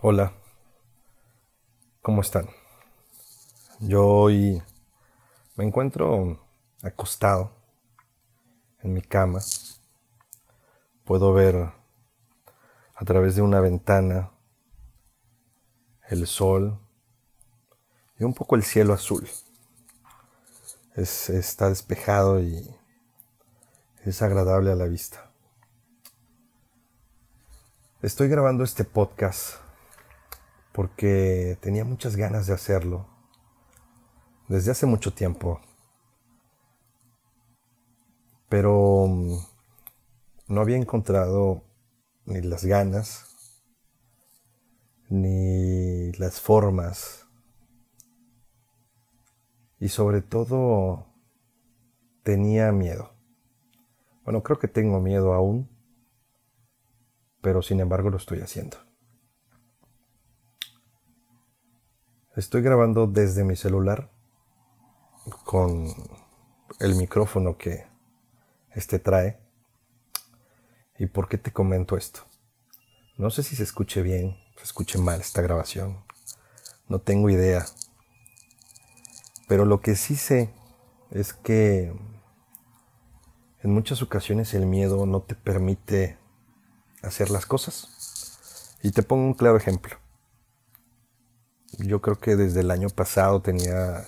Hola, ¿cómo están? Yo hoy me encuentro acostado en mi cama. Puedo ver a través de una ventana el sol y un poco el cielo azul. está despejado y es agradable a la vista. Estoy grabando este podcast porque tenía muchas ganas de hacerlo desde hace mucho tiempo. Pero mm, no había encontrado ni las ganas, ni las formas, y sobre todo tenía miedo. Bueno, creo que tengo miedo aún, pero sin embargo lo estoy haciendo. Estoy grabando desde mi celular con el micrófono que este trae. ¿Y por qué te comento esto? No sé si se escuche bien, se escuche mal esta grabación. No tengo idea. Pero lo que sí sé es que en muchas ocasiones el miedo no te permite hacer las cosas. Y te pongo un claro ejemplo. Yo creo que desde el año pasado tenía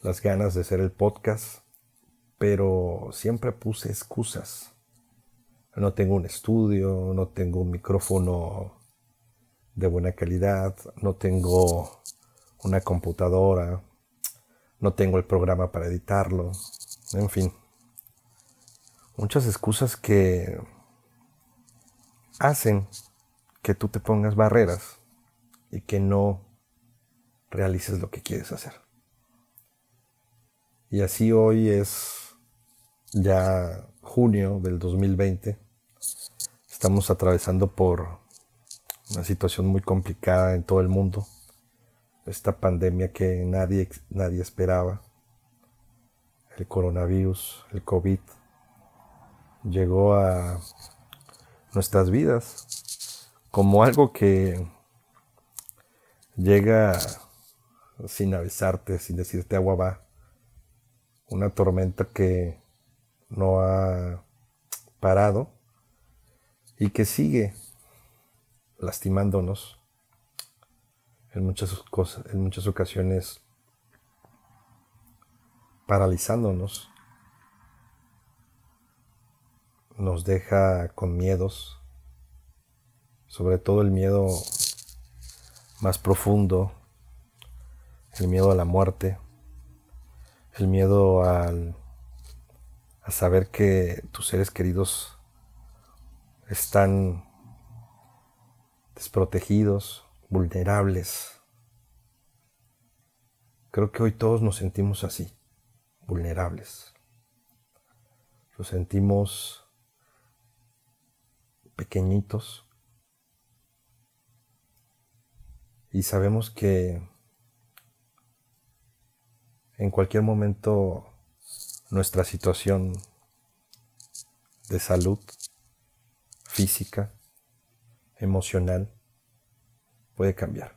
las ganas de hacer el podcast, pero siempre puse excusas. No tengo un estudio, no tengo un micrófono de buena calidad, no tengo una computadora, no tengo el programa para editarlo, en fin. Muchas excusas que hacen que tú te pongas barreras y que no realices lo que quieres hacer. Y así hoy es ya junio del 2020. Estamos atravesando por una situación muy complicada en todo el mundo. Esta pandemia que nadie, nadie esperaba. El coronavirus, el COVID, llegó a nuestras vidas como algo que llega sin avisarte, sin decirte agua va. Una tormenta que no ha parado y que sigue lastimándonos en muchas cosas, en muchas ocasiones paralizándonos. Nos deja con miedos, sobre todo el miedo más profundo el miedo a la muerte, el miedo al, a saber que tus seres queridos están desprotegidos, vulnerables. Creo que hoy todos nos sentimos así, vulnerables. Nos sentimos pequeñitos y sabemos que en cualquier momento nuestra situación de salud física, emocional, puede cambiar.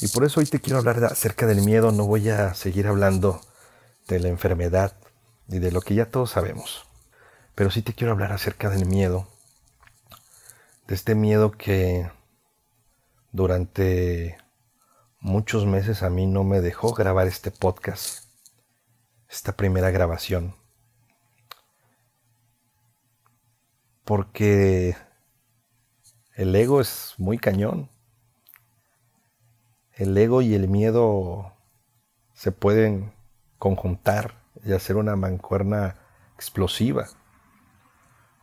Y por eso hoy te quiero hablar acerca del miedo, no voy a seguir hablando de la enfermedad y de lo que ya todos sabemos, pero sí te quiero hablar acerca del miedo, de este miedo que durante muchos meses a mí no me dejó grabar este podcast, esta primera grabación. Porque el ego es muy cañón. El ego y el miedo se pueden conjuntar y hacer una mancuerna explosiva.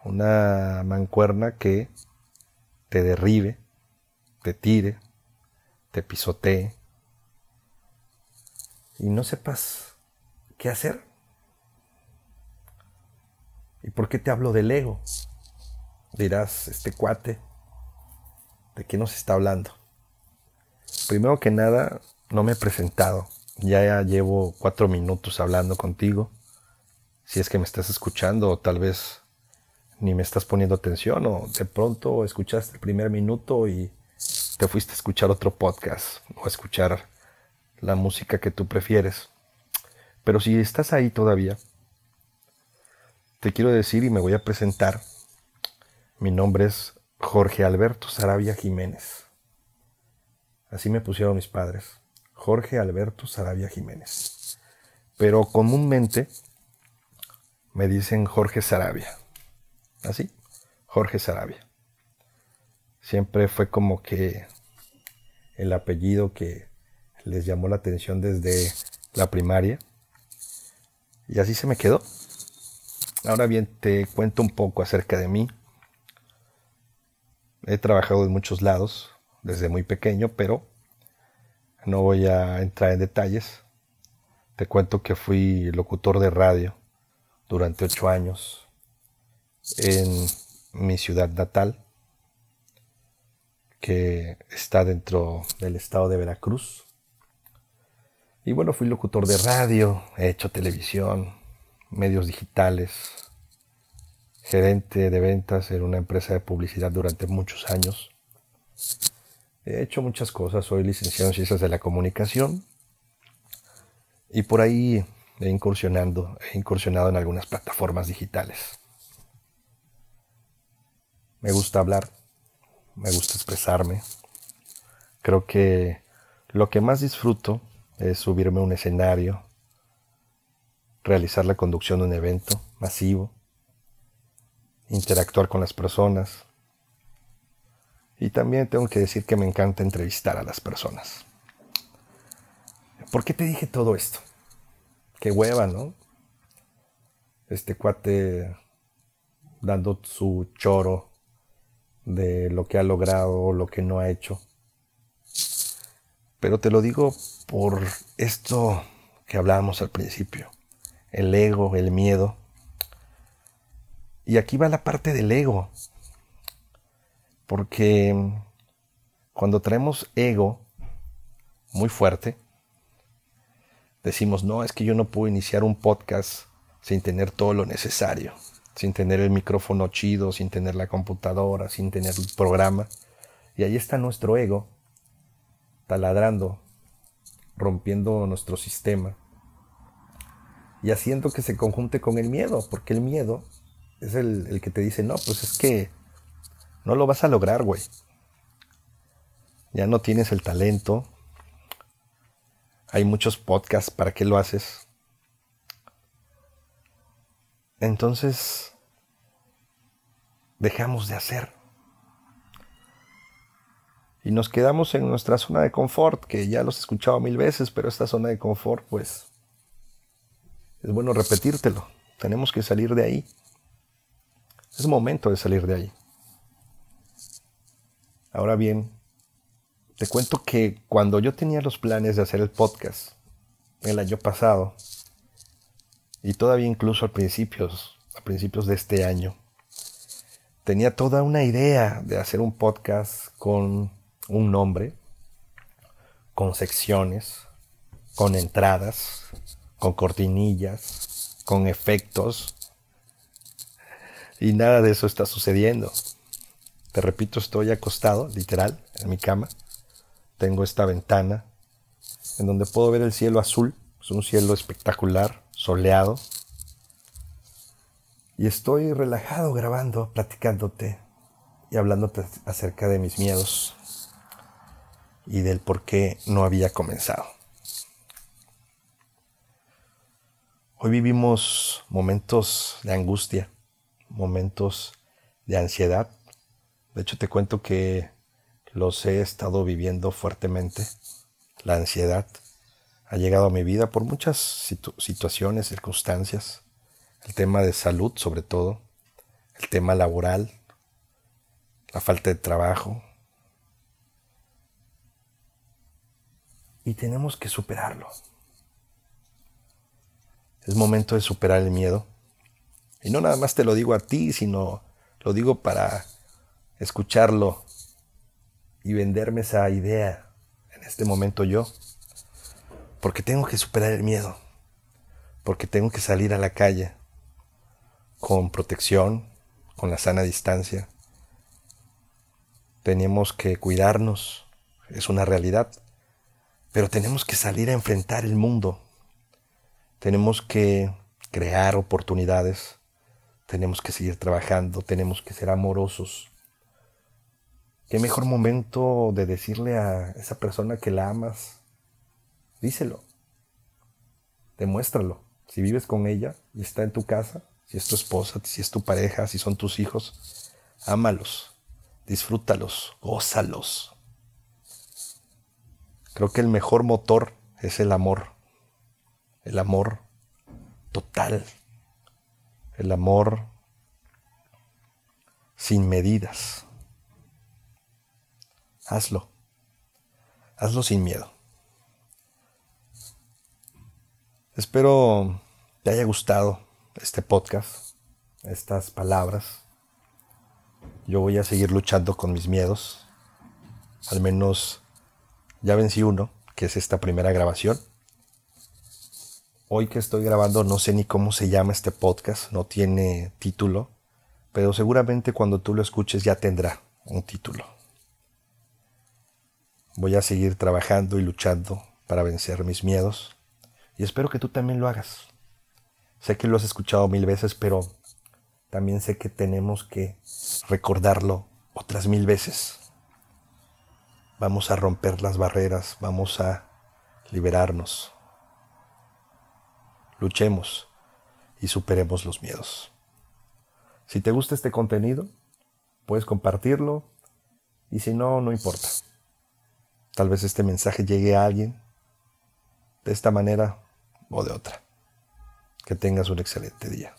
Una mancuerna que te derribe, te tire, te pisotee y no sepas qué hacer. ¿Y por qué te hablo del ego? Dirás, este cuate, ¿de qué nos está hablando? Primero que nada, no me he presentado. Ya llevo cuatro minutos hablando contigo. Si es que me estás escuchando o tal vez ni me estás poniendo atención o de pronto escuchaste el primer minuto y te fuiste a escuchar otro podcast o a escuchar la música que tú prefieres. Pero si estás ahí todavía, te quiero decir y me voy a presentar. Mi nombre es Jorge Alberto Sarabia Jiménez. Así me pusieron mis padres. Jorge Alberto Sarabia Jiménez. Pero comúnmente me dicen Jorge Sarabia. Así, Jorge Sarabia. Siempre fue como que el apellido que les llamó la atención desde la primaria. Y así se me quedó. Ahora bien, te cuento un poco acerca de mí. He trabajado en muchos lados desde muy pequeño, pero no voy a entrar en detalles. Te cuento que fui locutor de radio durante ocho años en mi ciudad natal, que está dentro del estado de Veracruz. Y bueno, fui locutor de radio, he hecho televisión, medios digitales, gerente de ventas en una empresa de publicidad durante muchos años. He hecho muchas cosas, soy licenciado en Ciencias de la Comunicación y por ahí he incursionando, he incursionado en algunas plataformas digitales. Me gusta hablar, me gusta expresarme. Creo que lo que más disfruto es subirme a un escenario, realizar la conducción de un evento masivo, interactuar con las personas. Y también tengo que decir que me encanta entrevistar a las personas. ¿Por qué te dije todo esto? Qué hueva, ¿no? Este cuate dando su choro de lo que ha logrado lo que no ha hecho. Pero te lo digo por esto que hablábamos al principio. El ego, el miedo y aquí va la parte del ego. Porque cuando traemos ego muy fuerte, decimos, no, es que yo no puedo iniciar un podcast sin tener todo lo necesario, sin tener el micrófono chido, sin tener la computadora, sin tener el programa. Y ahí está nuestro ego, taladrando, rompiendo nuestro sistema y haciendo que se conjunte con el miedo, porque el miedo es el, que te dice, no, pues es que no lo vas a lograr, güey. Ya no tienes el talento. Hay muchos podcasts, ¿para qué lo haces? Entonces, dejamos de hacer. Y nos quedamos en nuestra zona de confort, que ya los he escuchado mil veces, pero esta zona de confort, pues, es bueno repetírtelo. Tenemos que salir de ahí. Es momento de salir de ahí. Ahora bien, te cuento que cuando yo tenía los planes de hacer el podcast el año pasado, y todavía incluso a principios, a principios de este año, tenía toda una idea de hacer un podcast con un nombre, con secciones, con entradas, con cortinillas, con efectos, y nada de eso está sucediendo. Te repito, estoy acostado, literal, en mi cama. Tengo esta ventana en donde puedo ver el cielo azul. Es un cielo espectacular, soleado. Y estoy relajado grabando, platicándote y hablándote acerca de mis miedos y del por qué no había comenzado. Hoy vivimos momentos de angustia, momentos de ansiedad. De hecho, te cuento que los he estado viviendo fuertemente. La ansiedad ha llegado a mi vida por muchas situaciones, circunstancias. El tema de salud, sobre todo. El tema laboral. La falta de trabajo. Y tenemos que superarlo. Es momento de superar el miedo y no nada más te lo digo a ti, sino lo digo para escucharlo y venderme esa idea en este momento yo. Porque tengo que superar el miedo. Porque tengo que salir a la calle con protección, con la sana distancia. Tenemos que cuidarnos, es una realidad, pero tenemos que salir a enfrentar el mundo. Tenemos que crear oportunidades, tenemos que seguir trabajando, tenemos que ser amorosos. ¿Qué mejor momento de decirle a esa persona que la amas? Díselo, demuéstralo. Si vives con ella y está en tu casa, si es tu esposa, si es tu pareja, si son tus hijos, ámalos, disfrútalos, gózalos. Creo que el mejor motor es el amor, el amor total, el amor sin medidas. Hazlo, hazlo sin miedo. Espero te haya gustado este podcast, estas palabras. Yo voy a seguir luchando con mis miedos. Al menos ya vencí uno, que es esta primera grabación. Hoy que estoy grabando no sé ni cómo se llama este podcast, no tiene título, pero seguramente cuando tú lo escuches ya tendrá un título. Voy a seguir trabajando y luchando para vencer mis miedos y espero que tú también lo hagas. Sé que lo has escuchado mil veces, pero también sé que tenemos que recordarlo otras mil veces. Vamos a romper las barreras, vamos a liberarnos. Luchemos y superemos los miedos. Si te gusta este contenido, puedes compartirlo y si no, no importa. Tal vez este mensaje llegue a alguien. De esta manera o de otra. Que tengas un excelente día.